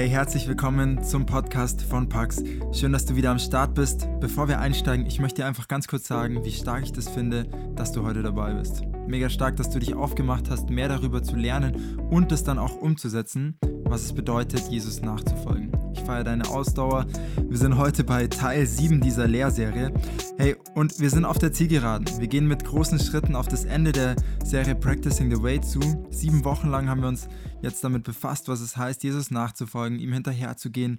Hey, herzlich willkommen zum Podcast von Pax. Schön, dass du wieder am Start bist. Bevor wir einsteigen, ich möchte dir einfach ganz kurz sagen, wie stark ich das finde, dass du heute dabei bist. Mega stark, dass du dich aufgemacht hast, mehr darüber zu lernen und es dann auch umzusetzen, was es bedeutet, Jesus nachzufolgen. Ich feiere deine Ausdauer. Wir sind heute bei Teil 7 dieser Lehrserie. Hey, und wir sind auf der Zielgeraden. Wir gehen mit großen Schritten auf das Ende der Serie Practicing the Way zu. Sieben Wochen lang haben wir uns jetzt damit befasst, was es heißt, Jesus nachzufolgen, ihm hinterherzugehen.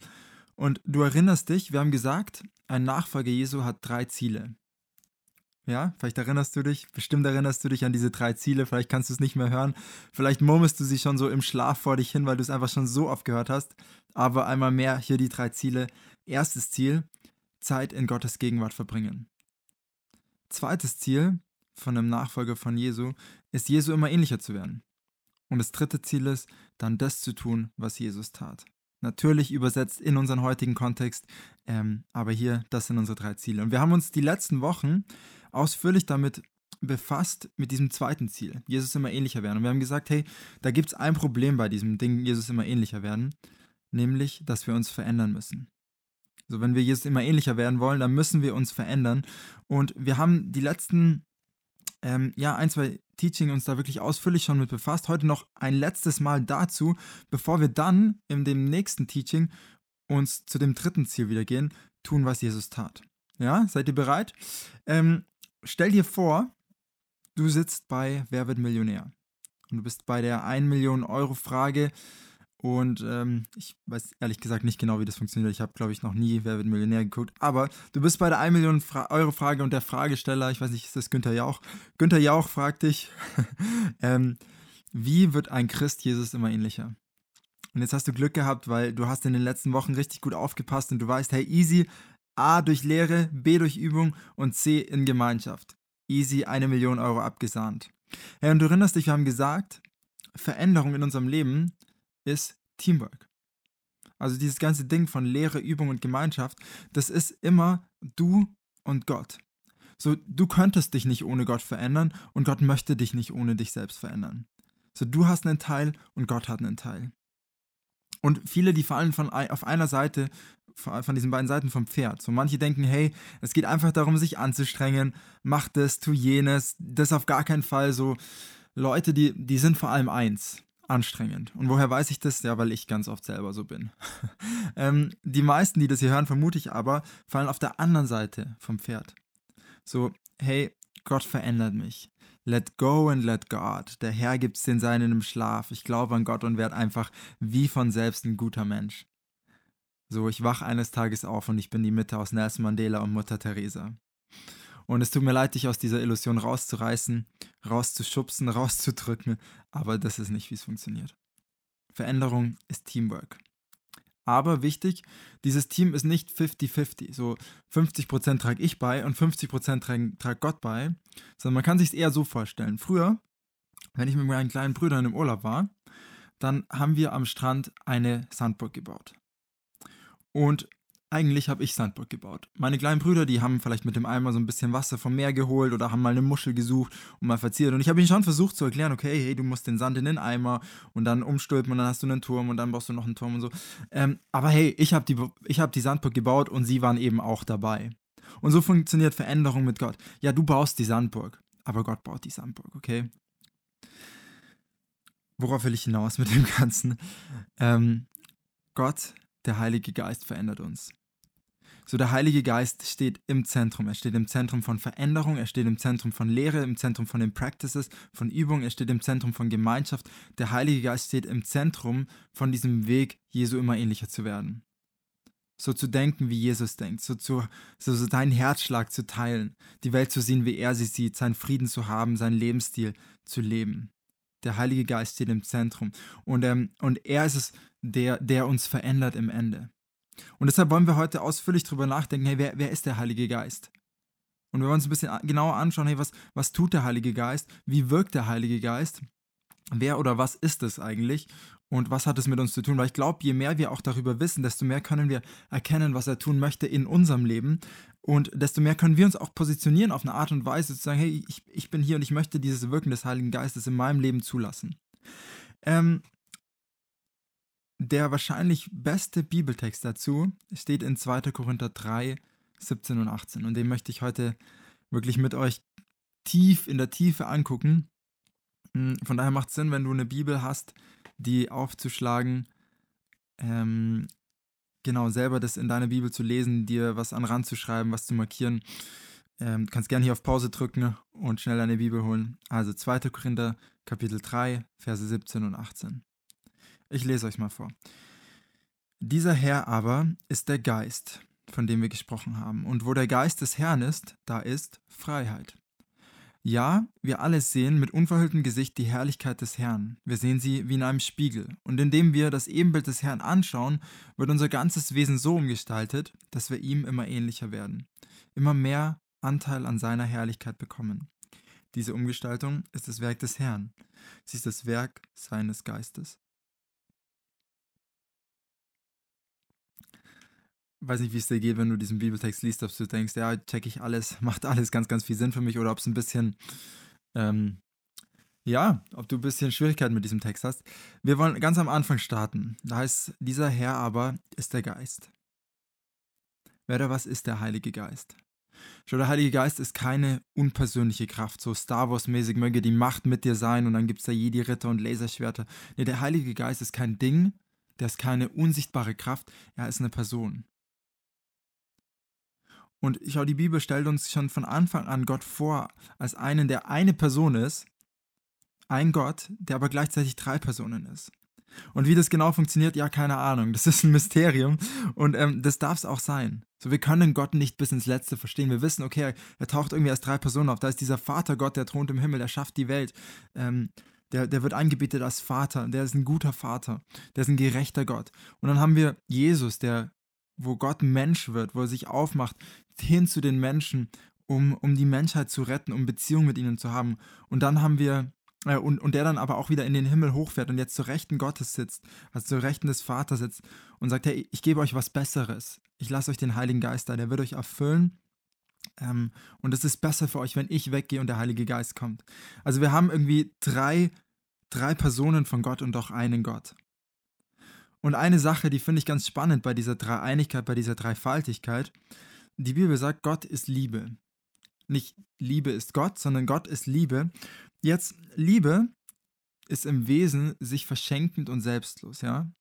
Und du erinnerst dich, wir haben gesagt, ein Nachfolger Jesu hat drei Ziele. Ja, vielleicht erinnerst du dich, bestimmt erinnerst du dich an diese drei Ziele, vielleicht kannst du es nicht mehr hören, vielleicht murmelst du sie schon so im Schlaf vor dich hin, weil du es einfach schon so oft gehört hast. Aber einmal mehr hier die drei Ziele. Erstes Ziel, Zeit in Gottes Gegenwart verbringen. Zweites Ziel von einem Nachfolger von Jesu ist, Jesu immer ähnlicher zu werden. Und das dritte Ziel ist, dann das zu tun, was Jesus tat. Natürlich übersetzt in unseren heutigen Kontext, ähm, aber hier, das sind unsere drei Ziele. Und wir haben uns die letzten Wochen ausführlich damit befasst, mit diesem zweiten Ziel, Jesus immer ähnlicher werden. Und wir haben gesagt, hey, da gibt es ein Problem bei diesem Ding, Jesus immer ähnlicher werden, nämlich, dass wir uns verändern müssen. So, wenn wir Jesus immer ähnlicher werden wollen, dann müssen wir uns verändern. Und wir haben die letzten, ähm, ja, ein, zwei Teaching uns da wirklich ausführlich schon mit befasst. Heute noch ein letztes Mal dazu, bevor wir dann in dem nächsten Teaching uns zu dem dritten Ziel wieder gehen, tun, was Jesus tat. Ja, seid ihr bereit? Ähm, stell dir vor, du sitzt bei Wer wird Millionär? Und du bist bei der 1 Million Euro Frage und ähm, ich weiß ehrlich gesagt nicht genau, wie das funktioniert. Ich habe, glaube ich, noch nie Wer wird Millionär geguckt. Aber du bist bei der 1 Million Fra Euro Frage und der Fragesteller, ich weiß nicht, ist das Günther Jauch? Günther Jauch fragt dich, ähm, wie wird ein Christ Jesus immer ähnlicher? Und jetzt hast du Glück gehabt, weil du hast in den letzten Wochen richtig gut aufgepasst und du weißt, hey, easy, A durch Lehre, B durch Übung und C in Gemeinschaft. Easy eine Million Euro abgesahnt. Ja, und du erinnerst dich, wir haben gesagt, Veränderung in unserem Leben ist Teamwork. Also dieses ganze Ding von Lehre, Übung und Gemeinschaft, das ist immer du und Gott. So, du könntest dich nicht ohne Gott verändern und Gott möchte dich nicht ohne dich selbst verändern. So, du hast einen Teil und Gott hat einen Teil. Und viele, die fallen von auf einer Seite von diesen beiden Seiten vom Pferd. So manche denken, hey, es geht einfach darum, sich anzustrengen, mach das, tu jenes, das auf gar keinen Fall. So Leute, die, die sind vor allem eins, anstrengend. Und woher weiß ich das? Ja, weil ich ganz oft selber so bin. ähm, die meisten, die das hier hören, vermute ich aber, fallen auf der anderen Seite vom Pferd. So, hey, Gott verändert mich. Let go and let God. Der Herr gibt's den Seinen im Schlaf. Ich glaube an Gott und werde einfach wie von selbst ein guter Mensch. So, ich wach eines Tages auf und ich bin die Mitte aus Nelson Mandela und Mutter Teresa. Und es tut mir leid, dich aus dieser Illusion rauszureißen, rauszuschubsen, rauszudrücken, aber das ist nicht, wie es funktioniert. Veränderung ist Teamwork. Aber wichtig, dieses Team ist nicht 50-50. So 50% trage ich bei und 50% tragt trag Gott bei, sondern man kann sich es eher so vorstellen. Früher, wenn ich mit meinen kleinen Brüdern im Urlaub war, dann haben wir am Strand eine Sandburg gebaut. Und eigentlich habe ich Sandburg gebaut. Meine kleinen Brüder, die haben vielleicht mit dem Eimer so ein bisschen Wasser vom Meer geholt oder haben mal eine Muschel gesucht und mal verziert. Und ich habe ihnen schon versucht zu erklären, okay, hey, du musst den Sand in den Eimer und dann umstülpen und dann hast du einen Turm und dann brauchst du noch einen Turm und so. Ähm, aber hey, ich habe die, hab die Sandburg gebaut und sie waren eben auch dabei. Und so funktioniert Veränderung mit Gott. Ja, du baust die Sandburg, aber Gott baut die Sandburg, okay? Worauf will ich hinaus mit dem Ganzen? Ähm, Gott der Heilige Geist verändert uns. So der Heilige Geist steht im Zentrum. Er steht im Zentrum von Veränderung, er steht im Zentrum von Lehre, im Zentrum von den Practices, von Übung, er steht im Zentrum von Gemeinschaft. Der Heilige Geist steht im Zentrum von diesem Weg, Jesu immer ähnlicher zu werden. So zu denken, wie Jesus denkt, so, zu, so, so deinen Herzschlag zu teilen, die Welt zu sehen, wie er sie sieht, seinen Frieden zu haben, seinen Lebensstil zu leben. Der Heilige Geist steht im Zentrum. Und, ähm, und er ist es, der, der uns verändert im Ende. Und deshalb wollen wir heute ausführlich darüber nachdenken, hey, wer, wer ist der Heilige Geist? Und wir wollen uns ein bisschen genauer anschauen, hey, was, was tut der Heilige Geist? Wie wirkt der Heilige Geist? Wer oder was ist es eigentlich? Und was hat es mit uns zu tun? Weil ich glaube, je mehr wir auch darüber wissen, desto mehr können wir erkennen, was er tun möchte in unserem Leben. Und desto mehr können wir uns auch positionieren auf eine Art und Weise, zu sagen, hey, ich, ich bin hier und ich möchte dieses Wirken des Heiligen Geistes in meinem Leben zulassen. Ähm, der wahrscheinlich beste Bibeltext dazu steht in 2. Korinther 3, 17 und 18. Und den möchte ich heute wirklich mit euch tief in der Tiefe angucken. Hm, von daher macht es Sinn, wenn du eine Bibel hast, die aufzuschlagen, ähm, genau, selber das in deiner Bibel zu lesen, dir was an Rand zu schreiben, was zu markieren. Ähm, kannst gerne hier auf Pause drücken und schnell deine Bibel holen. Also 2. Korinther, Kapitel 3, Verse 17 und 18. Ich lese euch mal vor. Dieser Herr aber ist der Geist, von dem wir gesprochen haben. Und wo der Geist des Herrn ist, da ist Freiheit. Ja, wir alle sehen mit unverhülltem Gesicht die Herrlichkeit des Herrn. Wir sehen sie wie in einem Spiegel. Und indem wir das Ebenbild des Herrn anschauen, wird unser ganzes Wesen so umgestaltet, dass wir ihm immer ähnlicher werden, immer mehr Anteil an seiner Herrlichkeit bekommen. Diese Umgestaltung ist das Werk des Herrn. Sie ist das Werk seines Geistes. Weiß nicht, wie es dir geht, wenn du diesen Bibeltext liest, ob du denkst, ja, check ich alles, macht alles ganz, ganz viel Sinn für mich oder ob es ein bisschen, ähm, ja, ob du ein bisschen Schwierigkeiten mit diesem Text hast. Wir wollen ganz am Anfang starten. Da heißt, dieser Herr aber ist der Geist. Wer oder was ist der Heilige Geist? Schau, der Heilige Geist ist keine unpersönliche Kraft, so Star Wars-mäßig möge die Macht mit dir sein und dann gibt es da Jedi-Ritter und Laserschwerter. Nee, der Heilige Geist ist kein Ding, der ist keine unsichtbare Kraft, er ist eine Person. Und ich schau, die Bibel stellt uns schon von Anfang an Gott vor als einen, der eine Person ist, ein Gott, der aber gleichzeitig drei Personen ist. Und wie das genau funktioniert, ja, keine Ahnung. Das ist ein Mysterium und ähm, das darf es auch sein. So, wir können Gott nicht bis ins Letzte verstehen. Wir wissen, okay, er taucht irgendwie als drei Personen auf. Da ist dieser Vater Gott, der thront im Himmel, der schafft die Welt. Ähm, der, der wird angebetet als Vater. Der ist ein guter Vater. Der ist ein gerechter Gott. Und dann haben wir Jesus, der wo Gott Mensch wird, wo er sich aufmacht, hin zu den Menschen, um, um die Menschheit zu retten, um Beziehung mit ihnen zu haben. Und dann haben wir, äh, und, und der dann aber auch wieder in den Himmel hochfährt und jetzt zur Rechten Gottes sitzt, also zur Rechten des Vaters sitzt und sagt, hey, ich gebe euch was Besseres. Ich lasse euch den Heiligen Geist da, der wird euch erfüllen. Ähm, und es ist besser für euch, wenn ich weggehe und der Heilige Geist kommt. Also wir haben irgendwie drei, drei Personen von Gott und doch einen Gott. Und eine Sache, die finde ich ganz spannend bei dieser Dreieinigkeit, bei dieser Dreifaltigkeit, die Bibel sagt, Gott ist Liebe. Nicht Liebe ist Gott, sondern Gott ist Liebe. Jetzt, Liebe ist im Wesen sich verschenkend und selbstlos, ja?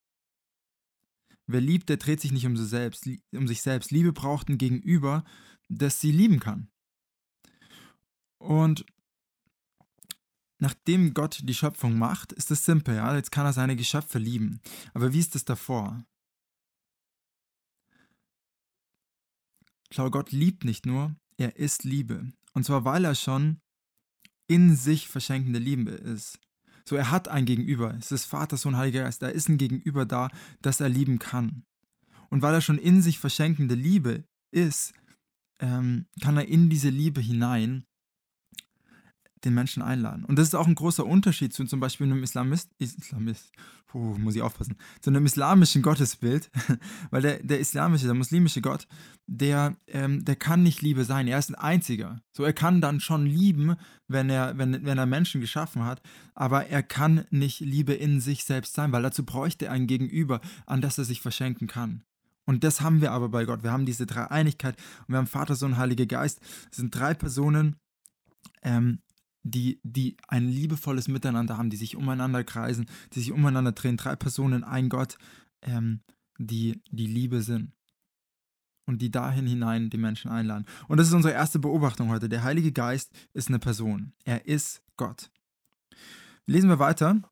Wer liebt, der dreht sich nicht um sich selbst, um sich selbst. Liebe braucht ein Gegenüber, das sie lieben kann. Und nachdem Gott die Schöpfung macht, ist es simpel, ja. Jetzt kann er seine Geschöpfe lieben. Aber wie ist es davor? Schau, Gott liebt nicht nur, er ist Liebe. Und zwar, weil er schon in sich verschenkende Liebe ist. So, er hat ein Gegenüber. Es ist Vater, Sohn, Heiliger Geist. Da ist ein Gegenüber da, das er lieben kann. Und weil er schon in sich verschenkende Liebe ist, ähm, kann er in diese Liebe hinein den Menschen einladen. Und das ist auch ein großer Unterschied zu zum Beispiel einem Islamist, Islamist, puh, muss ich aufpassen, zu einem islamischen Gottesbild, weil der, der islamische, der muslimische Gott, der, ähm, der kann nicht Liebe sein, er ist ein einziger. So, er kann dann schon lieben, wenn er, wenn, wenn er Menschen geschaffen hat, aber er kann nicht Liebe in sich selbst sein, weil dazu bräuchte er ein Gegenüber, an das er sich verschenken kann. Und das haben wir aber bei Gott. Wir haben diese Dreieinigkeit und wir haben Vater, Sohn, Heiliger Geist. Es sind drei Personen, ähm, die, die ein liebevolles Miteinander haben, die sich umeinander kreisen, die sich umeinander drehen. Drei Personen, ein Gott, ähm, die die Liebe sind. Und die dahin hinein die Menschen einladen. Und das ist unsere erste Beobachtung heute. Der Heilige Geist ist eine Person. Er ist Gott. Lesen wir weiter.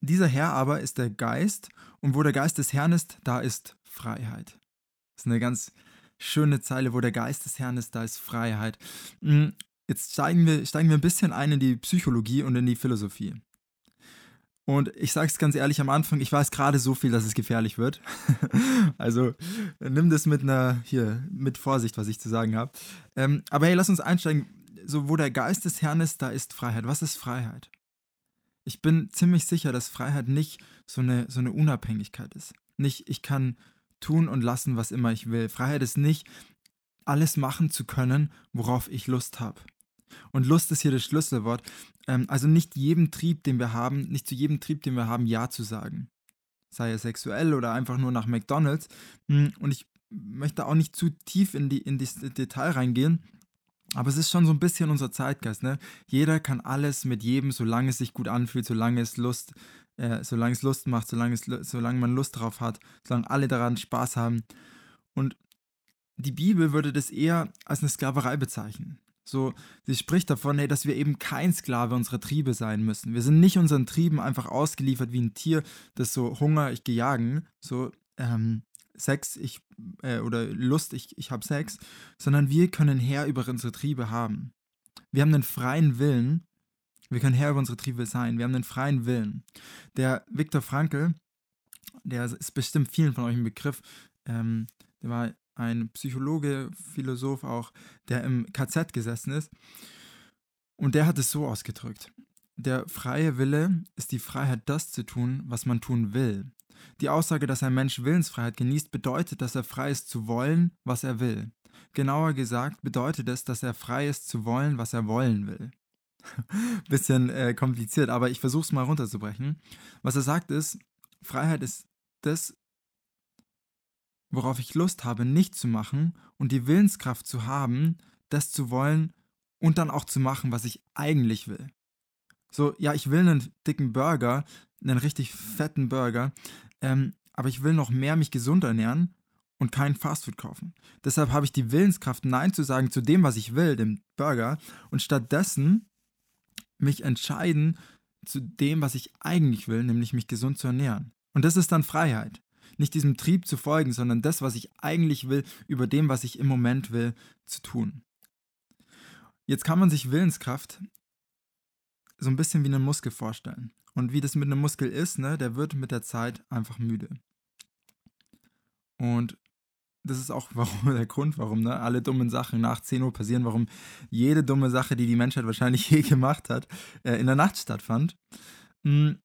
Dieser Herr aber ist der Geist, und wo der Geist des Herrn ist, da ist Freiheit. Das ist eine ganz schöne Zeile, wo der Geist des Herrn ist, da ist Freiheit. Jetzt steigen wir, steigen wir ein bisschen ein in die Psychologie und in die Philosophie. Und ich sage es ganz ehrlich am Anfang, ich weiß gerade so viel, dass es gefährlich wird. also nimm das mit einer, hier, mit Vorsicht, was ich zu sagen habe. Ähm, aber hey, lass uns einsteigen. So, wo der Geist des Herrn ist, da ist Freiheit. Was ist Freiheit? Ich bin ziemlich sicher, dass Freiheit nicht so eine, so eine Unabhängigkeit ist. Nicht, ich kann tun und lassen, was immer ich will. Freiheit ist nicht, alles machen zu können, worauf ich Lust habe. Und Lust ist hier das Schlüsselwort. Ähm, also nicht jedem Trieb, den wir haben, nicht zu jedem Trieb, den wir haben, Ja zu sagen. sei es sexuell oder einfach nur nach McDonald's. Hm, und ich möchte auch nicht zu tief in, die, in das Detail reingehen. Aber es ist schon so ein bisschen unser Zeitgeist, ne? Jeder kann alles mit jedem, solange es sich gut anfühlt, solange es Lust, äh, solange es Lust macht, solange, es, solange man Lust drauf hat, solange alle daran Spaß haben. Und die Bibel würde das eher als eine Sklaverei bezeichnen. So, sie spricht davon, hey, dass wir eben kein Sklave unserer Triebe sein müssen. Wir sind nicht unseren Trieben einfach ausgeliefert wie ein Tier, das so Hunger, ich gehe jagen, so ähm, Sex, ich äh, oder Lust, ich, ich habe Sex, sondern wir können Herr über unsere Triebe haben. Wir haben einen freien Willen. Wir können Herr über unsere Triebe sein. Wir haben einen freien Willen. Der Viktor Frankl, der ist bestimmt vielen von euch ein Begriff, ähm, der war ein Psychologe, Philosoph auch, der im KZ gesessen ist. Und der hat es so ausgedrückt. Der freie Wille ist die Freiheit, das zu tun, was man tun will. Die Aussage, dass ein Mensch Willensfreiheit genießt, bedeutet, dass er frei ist zu wollen, was er will. Genauer gesagt bedeutet es, dass er frei ist zu wollen, was er wollen will. Bisschen äh, kompliziert, aber ich versuche es mal runterzubrechen. Was er sagt ist, Freiheit ist das, worauf ich Lust habe, nicht zu machen und die Willenskraft zu haben, das zu wollen und dann auch zu machen, was ich eigentlich will. So, ja, ich will einen dicken Burger, einen richtig fetten Burger, ähm, aber ich will noch mehr mich gesund ernähren und kein Fastfood kaufen. Deshalb habe ich die Willenskraft, Nein zu sagen zu dem, was ich will, dem Burger, und stattdessen mich entscheiden zu dem, was ich eigentlich will, nämlich mich gesund zu ernähren. Und das ist dann Freiheit nicht diesem Trieb zu folgen, sondern das, was ich eigentlich will, über dem, was ich im Moment will, zu tun. Jetzt kann man sich Willenskraft so ein bisschen wie einen Muskel vorstellen. Und wie das mit einem Muskel ist, ne, der wird mit der Zeit einfach müde. Und das ist auch warum, der Grund, warum ne, alle dummen Sachen nach 10 Uhr passieren, warum jede dumme Sache, die die Menschheit wahrscheinlich je gemacht hat, äh, in der Nacht stattfand. Hm,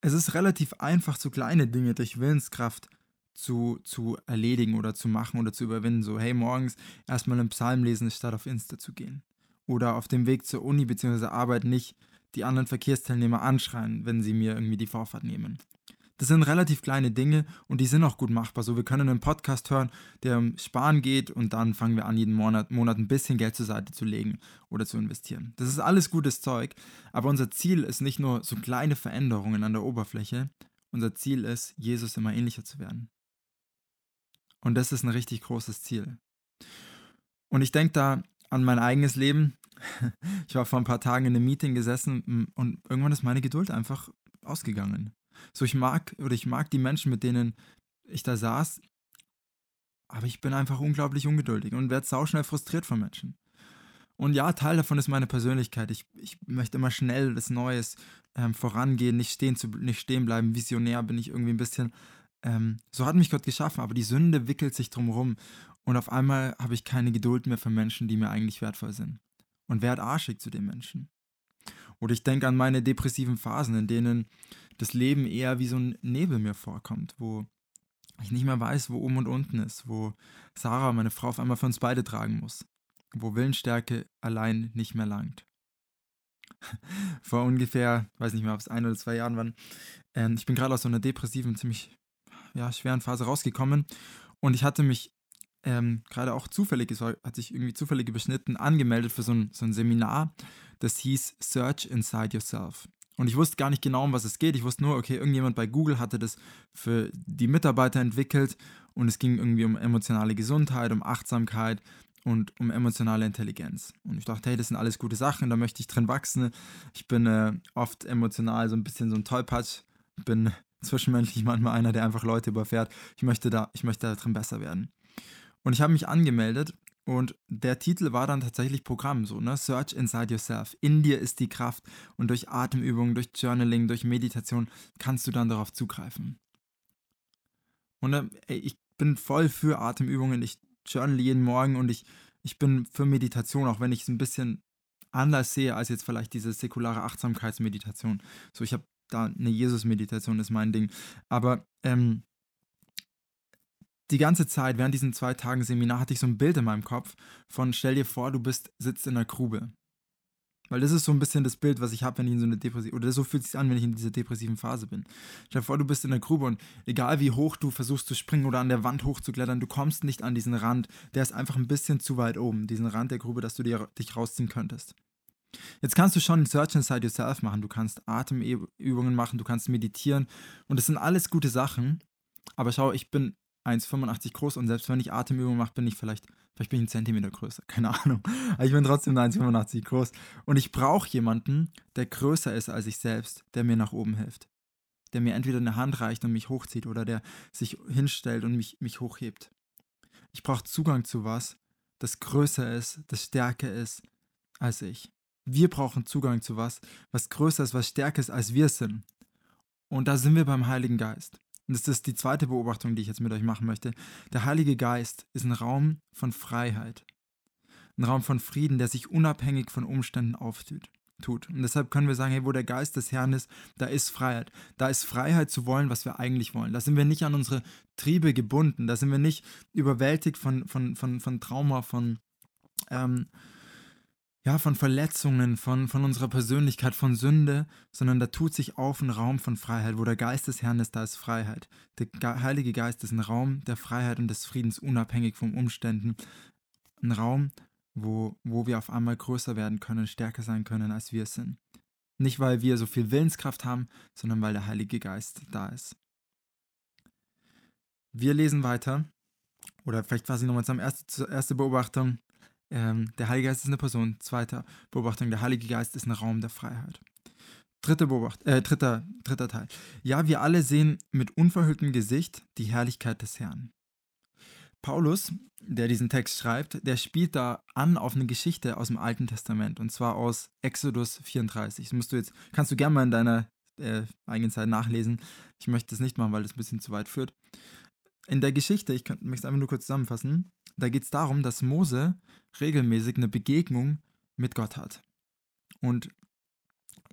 es ist relativ einfach, so kleine Dinge durch Willenskraft zu, zu erledigen oder zu machen oder zu überwinden. So, hey, morgens erstmal einen Psalm lesen, statt auf Insta zu gehen. Oder auf dem Weg zur Uni bzw. Arbeit nicht die anderen Verkehrsteilnehmer anschreien, wenn sie mir irgendwie die Vorfahrt nehmen. Das sind relativ kleine Dinge und die sind auch gut machbar. So, wir können einen Podcast hören, der um Sparen geht und dann fangen wir an, jeden Monat, Monat ein bisschen Geld zur Seite zu legen oder zu investieren. Das ist alles gutes Zeug, aber unser Ziel ist nicht nur so kleine Veränderungen an der Oberfläche. Unser Ziel ist, Jesus immer ähnlicher zu werden. Und das ist ein richtig großes Ziel. Und ich denke da an mein eigenes Leben. Ich war vor ein paar Tagen in einem Meeting gesessen und irgendwann ist meine Geduld einfach ausgegangen. So, ich mag oder ich mag die Menschen, mit denen ich da saß, aber ich bin einfach unglaublich ungeduldig und werde sauschnell frustriert von Menschen. Und ja, Teil davon ist meine Persönlichkeit. Ich, ich möchte immer schnell das Neues ähm, vorangehen, nicht stehen, zu, nicht stehen bleiben. Visionär bin ich irgendwie ein bisschen. Ähm, so hat mich Gott geschaffen, aber die Sünde wickelt sich drumherum. Und auf einmal habe ich keine Geduld mehr für Menschen, die mir eigentlich wertvoll sind. Und werde arschig zu den Menschen. Oder ich denke an meine depressiven Phasen, in denen das Leben eher wie so ein Nebel mir vorkommt, wo ich nicht mehr weiß, wo oben und unten ist, wo Sarah, meine Frau, auf einmal für uns beide tragen muss, wo Willensstärke allein nicht mehr langt. Vor ungefähr, weiß nicht mehr, ob es ein oder zwei Jahren waren, äh, ich bin gerade aus so einer depressiven, ziemlich ja, schweren Phase rausgekommen und ich hatte mich ähm, gerade auch zufällig, es hat sich irgendwie zufällig überschnitten, angemeldet für so ein, so ein Seminar, das hieß Search Inside Yourself. Und ich wusste gar nicht genau, um was es geht. Ich wusste nur, okay, irgendjemand bei Google hatte das für die Mitarbeiter entwickelt und es ging irgendwie um emotionale Gesundheit, um Achtsamkeit und um emotionale Intelligenz. Und ich dachte, hey, das sind alles gute Sachen, da möchte ich drin wachsen. Ich bin äh, oft emotional so ein bisschen so ein Tollpatsch, bin zwischenmenschlich manchmal einer, der einfach Leute überfährt. Ich möchte da, ich möchte da drin besser werden. Und ich habe mich angemeldet und der Titel war dann tatsächlich Programm, so, ne? Search Inside Yourself. In dir ist die Kraft und durch Atemübungen, durch Journaling, durch Meditation kannst du dann darauf zugreifen. Und äh, ich bin voll für Atemübungen. Ich journal jeden Morgen und ich, ich bin für Meditation, auch wenn ich es ein bisschen anders sehe als jetzt vielleicht diese säkulare Achtsamkeitsmeditation. So, ich habe da eine Jesus-Meditation ist mein Ding. Aber ähm, die ganze Zeit während diesen zwei Tagen Seminar hatte ich so ein Bild in meinem Kopf von stell dir vor, du bist sitzt in einer Grube. Weil das ist so ein bisschen das Bild, was ich habe, wenn ich in so eine depressive, oder so fühlt sich an, wenn ich in dieser depressiven Phase bin. Stell dir vor, du bist in der Grube und egal wie hoch du versuchst zu springen oder an der Wand hochzuklettern, du kommst nicht an diesen Rand. Der ist einfach ein bisschen zu weit oben, diesen Rand der Grube, dass du dir, dich rausziehen könntest. Jetzt kannst du schon Search Inside Yourself machen, du kannst Atemübungen machen, du kannst meditieren und das sind alles gute Sachen. Aber schau, ich bin 1,85 groß und selbst wenn ich Atemübungen mache, bin ich vielleicht, vielleicht bin ich einen Zentimeter größer, keine Ahnung. Aber ich bin trotzdem 1,85 groß. Und ich brauche jemanden, der größer ist als ich selbst, der mir nach oben hilft. Der mir entweder eine Hand reicht und mich hochzieht oder der sich hinstellt und mich, mich hochhebt. Ich brauche Zugang zu was, das größer ist, das stärker ist als ich. Wir brauchen Zugang zu was, was größer ist, was stärker ist, als wir sind. Und da sind wir beim Heiligen Geist. Und das ist die zweite Beobachtung, die ich jetzt mit euch machen möchte. Der Heilige Geist ist ein Raum von Freiheit. Ein Raum von Frieden, der sich unabhängig von Umständen auftut. Und deshalb können wir sagen, hey, wo der Geist des Herrn ist, da ist Freiheit. Da ist Freiheit zu wollen, was wir eigentlich wollen. Da sind wir nicht an unsere Triebe gebunden. Da sind wir nicht überwältigt von, von, von, von Trauma, von, ähm, ja, von Verletzungen, von, von unserer Persönlichkeit, von Sünde, sondern da tut sich auf ein Raum von Freiheit. Wo der Geist des Herrn ist, da ist Freiheit. Der Heilige Geist ist ein Raum der Freiheit und des Friedens, unabhängig von Umständen. Ein Raum, wo, wo wir auf einmal größer werden können, stärker sein können, als wir sind. Nicht, weil wir so viel Willenskraft haben, sondern weil der Heilige Geist da ist. Wir lesen weiter, oder vielleicht quasi nochmal zur ersten Beobachtung. Ähm, der Heilige Geist ist eine Person. Zweite Beobachtung, der Heilige Geist ist ein Raum der Freiheit. Dritte Beobacht äh, dritter, dritter Teil. Ja, wir alle sehen mit unverhülltem Gesicht die Herrlichkeit des Herrn. Paulus, der diesen Text schreibt, der spielt da an auf eine Geschichte aus dem Alten Testament und zwar aus Exodus 34. Das musst du jetzt, kannst du gerne mal in deiner äh, eigenen Zeit nachlesen. Ich möchte das nicht machen, weil das ein bisschen zu weit führt. In der Geschichte, ich möchte es einfach nur kurz zusammenfassen, da geht es darum, dass Mose regelmäßig eine Begegnung mit Gott hat. Und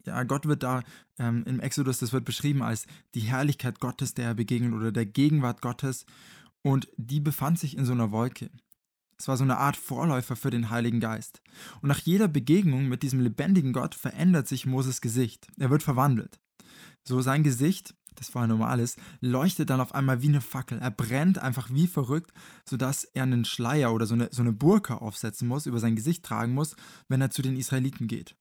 ja, Gott wird da ähm, im Exodus, das wird beschrieben als die Herrlichkeit Gottes, der er begegnet oder der Gegenwart Gottes. Und die befand sich in so einer Wolke. Es war so eine Art Vorläufer für den Heiligen Geist. Und nach jeder Begegnung mit diesem lebendigen Gott verändert sich Moses Gesicht. Er wird verwandelt. So sein Gesicht das vorher normal ist, leuchtet dann auf einmal wie eine Fackel. Er brennt einfach wie verrückt, sodass er einen Schleier oder so eine, so eine Burka aufsetzen muss, über sein Gesicht tragen muss, wenn er zu den Israeliten geht.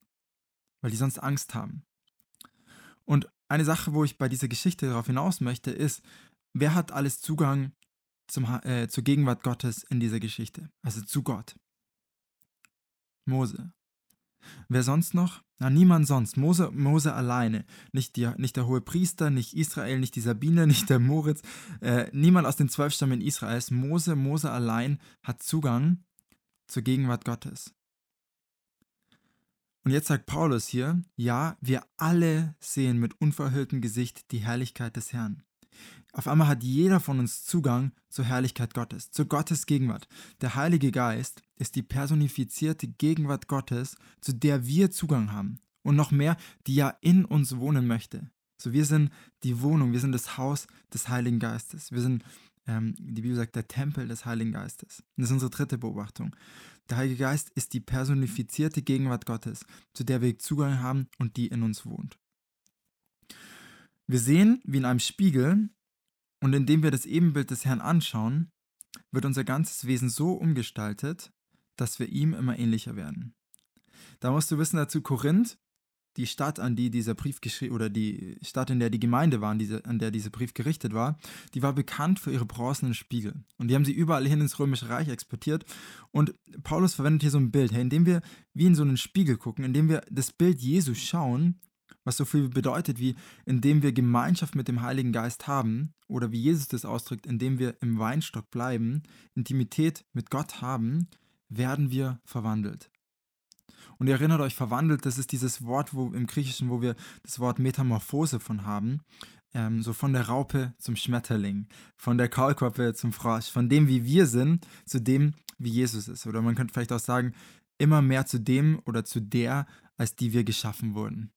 Weil die sonst Angst haben. Und eine Sache, wo ich bei dieser Geschichte darauf hinaus möchte, ist, wer hat alles Zugang zum, äh, zur Gegenwart Gottes in dieser Geschichte? Also zu Gott. Mose. Wer sonst noch? Na, niemand sonst. Mose, Mose alleine. Nicht, die, nicht der hohe Priester, nicht Israel, nicht die Sabine, nicht der Moritz. Äh, niemand aus den zwölf Stammen Israels. Mose, Mose allein hat Zugang zur Gegenwart Gottes. Und jetzt sagt Paulus hier, ja, wir alle sehen mit unverhülltem Gesicht die Herrlichkeit des Herrn. Auf einmal hat jeder von uns Zugang zur Herrlichkeit Gottes, zur Gottes Gegenwart. Der Heilige Geist ist die personifizierte Gegenwart Gottes, zu der wir Zugang haben. Und noch mehr, die ja in uns wohnen möchte. So, wir sind die Wohnung, wir sind das Haus des Heiligen Geistes. Wir sind, ähm, die Bibel sagt, der Tempel des Heiligen Geistes. Und das ist unsere dritte Beobachtung. Der Heilige Geist ist die personifizierte Gegenwart Gottes, zu der wir Zugang haben und die in uns wohnt. Wir sehen, wie in einem Spiegel, und indem wir das Ebenbild des Herrn anschauen, wird unser ganzes Wesen so umgestaltet, dass wir ihm immer ähnlicher werden. Da musst du wissen dazu, Korinth, die Stadt, an die dieser Brief geschrieben, oder die Stadt, in der die Gemeinde war, an, diese, an der dieser Brief gerichtet war, die war bekannt für ihre bronzenen Spiegel. Und die haben sie überall hin ins Römische Reich exportiert. Und Paulus verwendet hier so ein Bild, indem wir wie in so einen Spiegel gucken, indem wir das Bild Jesu schauen, was so viel bedeutet wie, indem wir Gemeinschaft mit dem Heiligen Geist haben, oder wie Jesus das ausdrückt, indem wir im Weinstock bleiben, Intimität mit Gott haben, werden wir verwandelt. Und ihr erinnert euch, verwandelt, das ist dieses Wort wo, im Griechischen, wo wir das Wort Metamorphose von haben. Ähm, so von der Raupe zum Schmetterling, von der Kaulquappe zum Frosch, von dem, wie wir sind, zu dem, wie Jesus ist. Oder man könnte vielleicht auch sagen, immer mehr zu dem oder zu der, als die wir geschaffen wurden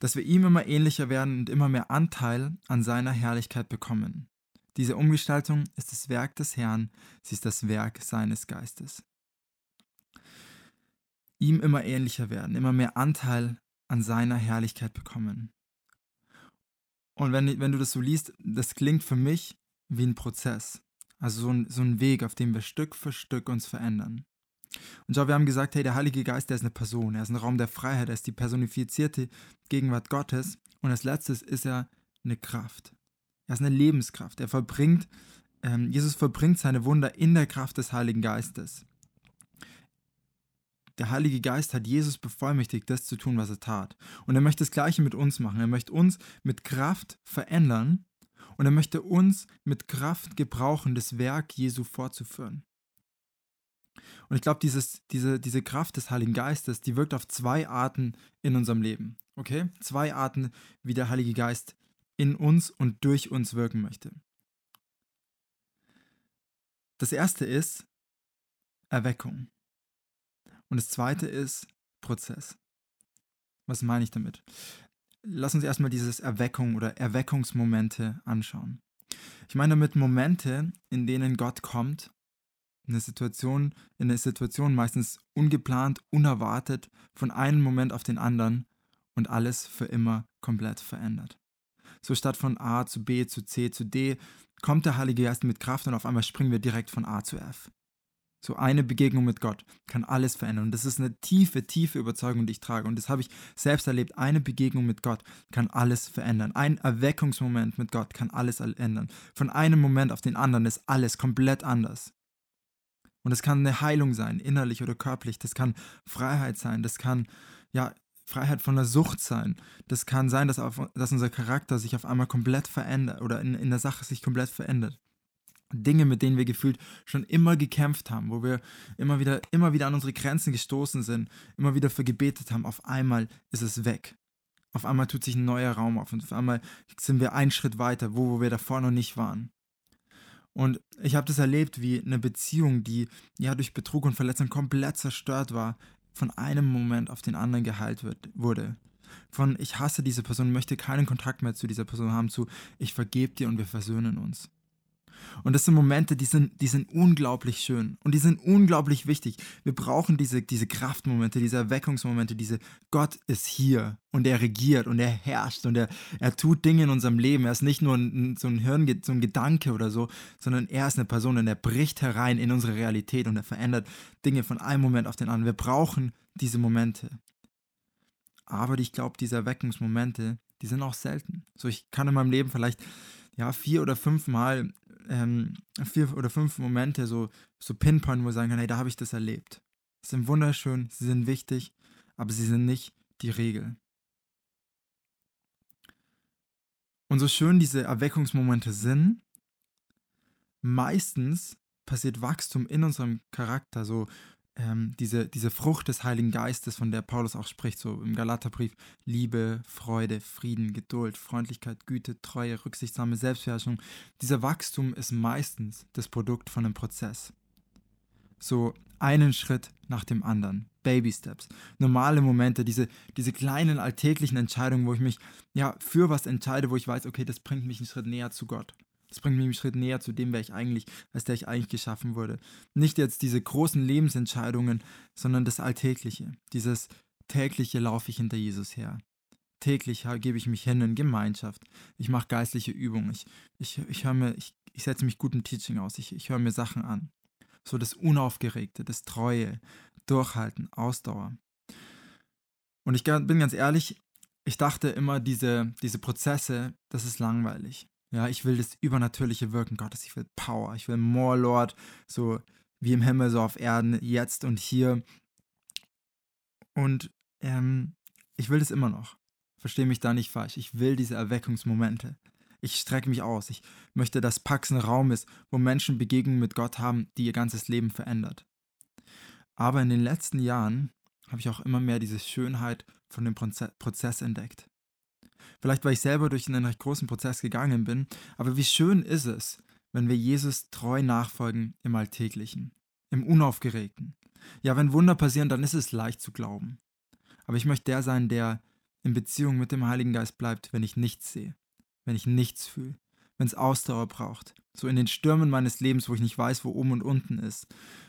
dass wir ihm immer ähnlicher werden und immer mehr Anteil an seiner Herrlichkeit bekommen. Diese Umgestaltung ist das Werk des Herrn, sie ist das Werk seines Geistes. ihm immer ähnlicher werden, immer mehr Anteil an seiner Herrlichkeit bekommen. Und wenn, wenn du das so liest, das klingt für mich wie ein Prozess. Also so ein, so ein Weg, auf dem wir Stück für Stück uns verändern. Und schau, wir haben gesagt, hey, der Heilige Geist, der ist eine Person, er ist ein Raum der Freiheit, er ist die personifizierte Gegenwart Gottes. Und als letztes ist er eine Kraft. Er ist eine Lebenskraft. Er vollbringt, ähm, Jesus vollbringt seine Wunder in der Kraft des Heiligen Geistes. Der Heilige Geist hat Jesus bevollmächtigt, das zu tun, was er tat. Und er möchte das Gleiche mit uns machen. Er möchte uns mit Kraft verändern und er möchte uns mit Kraft gebrauchen, das Werk Jesu fortzuführen. Und ich glaube, diese, diese Kraft des Heiligen Geistes, die wirkt auf zwei Arten in unserem Leben. Okay? Zwei Arten, wie der Heilige Geist in uns und durch uns wirken möchte. Das erste ist Erweckung. Und das zweite ist Prozess. Was meine ich damit? Lass uns erstmal dieses Erweckung oder Erweckungsmomente anschauen. Ich meine damit Momente, in denen Gott kommt, in eine Situation, in eine Situation meistens ungeplant, unerwartet, von einem Moment auf den anderen und alles für immer komplett verändert. So statt von A zu B zu C zu D kommt der Heilige Geist mit Kraft und auf einmal springen wir direkt von A zu F. So eine Begegnung mit Gott kann alles verändern. Und das ist eine tiefe, tiefe Überzeugung, die ich trage. Und das habe ich selbst erlebt. Eine Begegnung mit Gott kann alles verändern. Ein Erweckungsmoment mit Gott kann alles ändern. Von einem Moment auf den anderen ist alles komplett anders. Und es kann eine Heilung sein, innerlich oder körperlich. Das kann Freiheit sein. Das kann, ja, Freiheit von der Sucht sein. Das kann sein, dass, auf, dass unser Charakter sich auf einmal komplett verändert oder in, in der Sache sich komplett verändert. Dinge, mit denen wir gefühlt schon immer gekämpft haben, wo wir immer wieder, immer wieder an unsere Grenzen gestoßen sind, immer wieder für gebetet haben, auf einmal ist es weg. Auf einmal tut sich ein neuer Raum auf und auf einmal sind wir einen Schritt weiter, wo, wo wir davor noch nicht waren. Und ich habe das erlebt, wie eine Beziehung, die ja durch Betrug und Verletzung komplett zerstört war, von einem Moment auf den anderen geheilt wird, wurde. Von ich hasse diese Person, möchte keinen Kontakt mehr zu dieser Person haben, zu ich vergebe dir und wir versöhnen uns. Und das sind Momente, die sind, die sind unglaublich schön und die sind unglaublich wichtig. Wir brauchen diese, diese Kraftmomente, diese Erweckungsmomente, diese Gott ist hier und er regiert und er herrscht und er, er tut Dinge in unserem Leben. Er ist nicht nur ein, so ein Hirn, so ein Gedanke oder so, sondern er ist eine Person und er bricht herein in unsere Realität und er verändert Dinge von einem Moment auf den anderen. Wir brauchen diese Momente. Aber ich glaube, diese Erweckungsmomente, die sind auch selten. So, ich kann in meinem Leben vielleicht ja, vier oder fünf Mal ähm, vier oder fünf Momente so, so pinpointen, wo ich sagen kann, hey, da habe ich das erlebt. Sie sind wunderschön, sie sind wichtig, aber sie sind nicht die Regel. Und so schön diese Erweckungsmomente sind, meistens passiert Wachstum in unserem Charakter, so ähm, diese, diese Frucht des Heiligen Geistes, von der Paulus auch spricht, so im Galaterbrief, Liebe, Freude, Frieden, Geduld, Freundlichkeit, Güte, Treue, rücksichtssame Selbstbeherrschung. Dieser Wachstum ist meistens das Produkt von einem Prozess. So einen Schritt nach dem anderen. Baby Steps, normale Momente, diese, diese kleinen alltäglichen Entscheidungen, wo ich mich ja für was entscheide, wo ich weiß, okay, das bringt mich einen Schritt näher zu Gott. Das bringt mich einen Schritt näher zu dem, wer ich eigentlich, als der ich eigentlich geschaffen wurde. Nicht jetzt diese großen Lebensentscheidungen, sondern das Alltägliche. Dieses tägliche laufe ich hinter Jesus her. Täglich gebe ich mich hin in Gemeinschaft. Ich mache geistliche Übungen. Ich, ich, ich, mir, ich, ich setze mich gut im Teaching aus. Ich, ich höre mir Sachen an. So das Unaufgeregte, das Treue, Durchhalten, Ausdauer. Und ich bin ganz ehrlich, ich dachte immer, diese, diese Prozesse, das ist langweilig. Ja, ich will das übernatürliche Wirken Gottes. Ich will Power. Ich will More Lord, so wie im Himmel, so auf Erden, jetzt und hier. Und ähm, ich will das immer noch. Verstehe mich da nicht falsch. Ich will diese Erweckungsmomente. Ich strecke mich aus. Ich möchte, dass Pax ein Raum ist, wo Menschen Begegnungen mit Gott haben, die ihr ganzes Leben verändert. Aber in den letzten Jahren habe ich auch immer mehr diese Schönheit von dem Prozess entdeckt. Vielleicht, weil ich selber durch einen recht großen Prozess gegangen bin. Aber wie schön ist es, wenn wir Jesus treu nachfolgen im Alltäglichen, im Unaufgeregten. Ja, wenn Wunder passieren, dann ist es leicht zu glauben. Aber ich möchte der sein, der in Beziehung mit dem Heiligen Geist bleibt, wenn ich nichts sehe, wenn ich nichts fühle, wenn es Ausdauer braucht. So in den Stürmen meines Lebens, wo ich nicht weiß, wo oben und unten ist.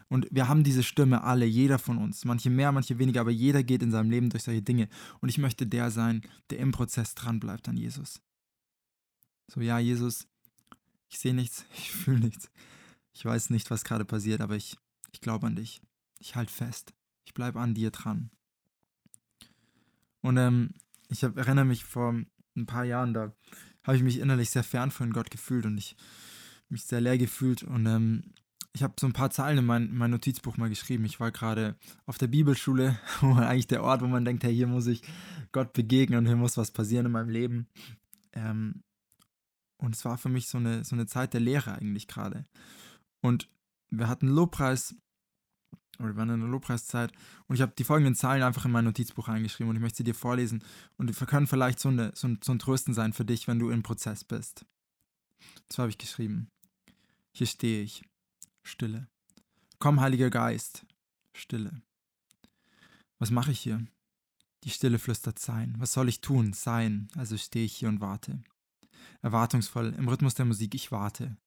Und wir haben diese Stimme alle, jeder von uns. Manche mehr, manche weniger, aber jeder geht in seinem Leben durch solche Dinge. Und ich möchte der sein, der im Prozess dranbleibt an Jesus. So, ja, Jesus, ich sehe nichts, ich fühle nichts. Ich weiß nicht, was gerade passiert, aber ich, ich glaube an dich. Ich halte fest. Ich bleibe an dir dran. Und ähm, ich hab, erinnere mich vor ein paar Jahren, da habe ich mich innerlich sehr fern von Gott gefühlt und ich mich sehr leer gefühlt. Und ähm, ich habe so ein paar Zeilen in mein, mein Notizbuch mal geschrieben. Ich war gerade auf der Bibelschule, wo man eigentlich der Ort, wo man denkt, hey, hier muss ich Gott begegnen und hier muss was passieren in meinem Leben. Ähm, und es war für mich so eine, so eine Zeit der Lehre eigentlich gerade. Und wir hatten Lobpreis, oder wir waren in der Lobpreiszeit, und ich habe die folgenden Zahlen einfach in mein Notizbuch eingeschrieben und ich möchte sie dir vorlesen. Und wir können vielleicht so, eine, so, ein, so ein Trösten sein für dich, wenn du im Prozess bist. So habe ich geschrieben. Hier stehe ich. Stille. Komm, Heiliger Geist. Stille. Was mache ich hier? Die Stille flüstert Sein. Was soll ich tun? Sein. Also stehe ich hier und warte. Erwartungsvoll, im Rhythmus der Musik, ich warte.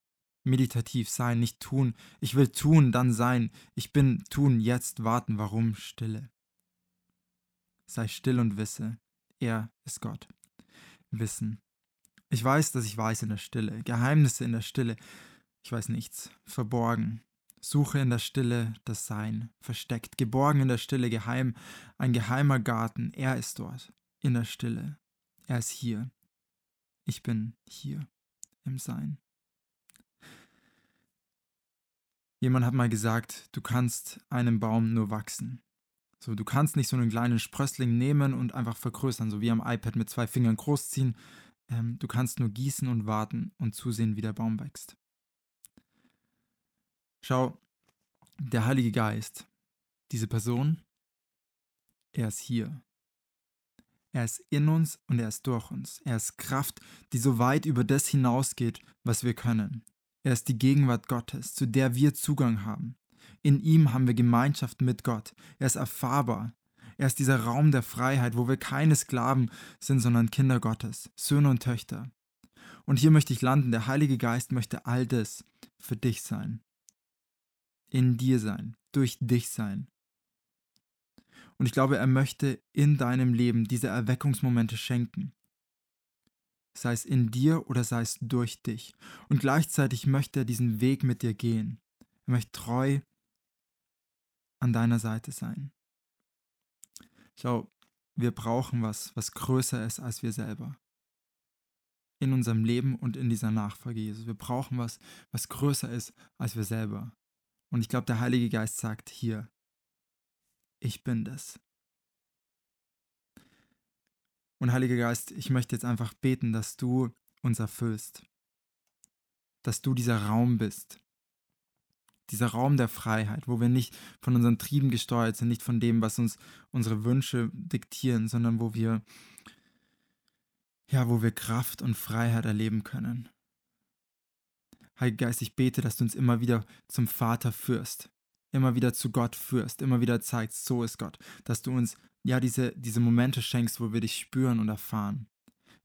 Meditativ sein, nicht tun. Ich will tun, dann sein. Ich bin tun, jetzt warten. Warum Stille? Sei still und wisse, er ist Gott. Wissen. Ich weiß, dass ich weiß in der Stille. Geheimnisse in der Stille. Ich weiß nichts. Verborgen. Suche in der Stille das Sein. Versteckt. Geborgen in der Stille. Geheim. Ein geheimer Garten. Er ist dort. In der Stille. Er ist hier. Ich bin hier. Im Sein. Jemand hat mal gesagt, du kannst einen Baum nur wachsen. So, du kannst nicht so einen kleinen Sprössling nehmen und einfach vergrößern, so wie am iPad mit zwei Fingern großziehen. Ähm, du kannst nur gießen und warten und zusehen, wie der Baum wächst. Schau, der Heilige Geist, diese Person, er ist hier. Er ist in uns und er ist durch uns. Er ist Kraft, die so weit über das hinausgeht, was wir können. Er ist die Gegenwart Gottes, zu der wir Zugang haben. In ihm haben wir Gemeinschaft mit Gott. Er ist erfahrbar. Er ist dieser Raum der Freiheit, wo wir keine Sklaven sind, sondern Kinder Gottes, Söhne und Töchter. Und hier möchte ich landen. Der Heilige Geist möchte all das für dich sein. In dir sein, durch dich sein. Und ich glaube, er möchte in deinem Leben diese Erweckungsmomente schenken. Sei es in dir oder sei es durch dich. Und gleichzeitig möchte er diesen Weg mit dir gehen. Er möchte treu an deiner Seite sein. Schau, wir brauchen was, was größer ist als wir selber. In unserem Leben und in dieser Nachfolge Jesus. Wir brauchen was, was größer ist als wir selber. Und ich glaube, der Heilige Geist sagt hier, ich bin das. Und Heiliger Geist, ich möchte jetzt einfach beten, dass du uns erfüllst. Dass du dieser Raum bist. Dieser Raum der Freiheit, wo wir nicht von unseren Trieben gesteuert sind, nicht von dem, was uns unsere Wünsche diktieren, sondern wo wir, ja, wo wir Kraft und Freiheit erleben können. Heiliger Geist, ich bete, dass du uns immer wieder zum Vater führst, immer wieder zu Gott führst, immer wieder zeigst, so ist Gott, dass du uns ja diese, diese Momente schenkst, wo wir dich spüren und erfahren.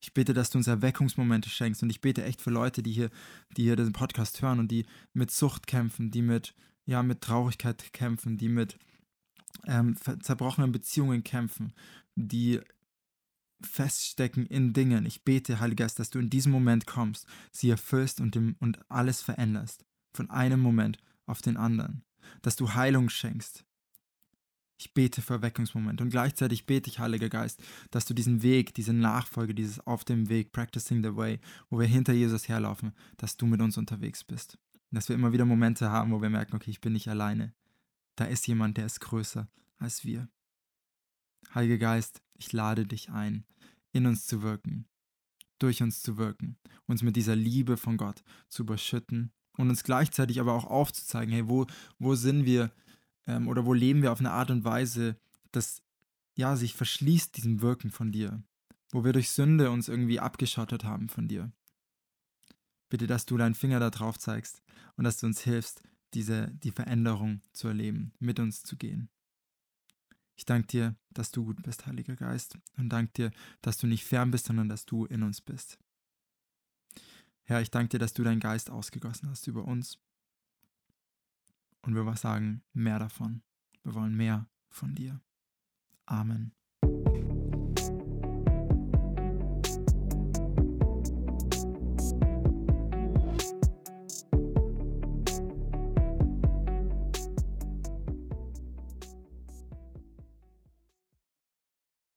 Ich bete, dass du uns Erweckungsmomente schenkst und ich bete echt für Leute, die hier, die hier diesen Podcast hören und die mit Sucht kämpfen, die mit, ja, mit Traurigkeit kämpfen, die mit ähm, zerbrochenen Beziehungen kämpfen, die feststecken in Dingen. Ich bete, Heiliger Geist, dass du in diesem Moment kommst, sie erfüllst und, dem, und alles veränderst. Von einem Moment auf den anderen dass du Heilung schenkst. Ich bete für Erweckungsmoment und gleichzeitig bete ich, Heiliger Geist, dass du diesen Weg, diese Nachfolge, dieses auf dem Weg, practicing the way, wo wir hinter Jesus herlaufen, dass du mit uns unterwegs bist. Dass wir immer wieder Momente haben, wo wir merken, okay, ich bin nicht alleine. Da ist jemand, der ist größer als wir. Heiliger Geist, ich lade dich ein, in uns zu wirken, durch uns zu wirken, uns mit dieser Liebe von Gott zu überschütten und uns gleichzeitig aber auch aufzuzeigen, hey, wo, wo sind wir ähm, oder wo leben wir auf eine Art und Weise, dass ja sich verschließt diesem Wirken von dir, wo wir durch Sünde uns irgendwie abgeschottet haben von dir. Bitte, dass du deinen Finger da drauf zeigst und dass du uns hilfst, diese, die Veränderung zu erleben, mit uns zu gehen. Ich danke dir, dass du gut bist, Heiliger Geist, und danke dir, dass du nicht fern bist, sondern dass du in uns bist. Herr, ich danke dir, dass du deinen Geist ausgegossen hast über uns. und wir sagen mehr davon. Wir wollen mehr von dir. Amen.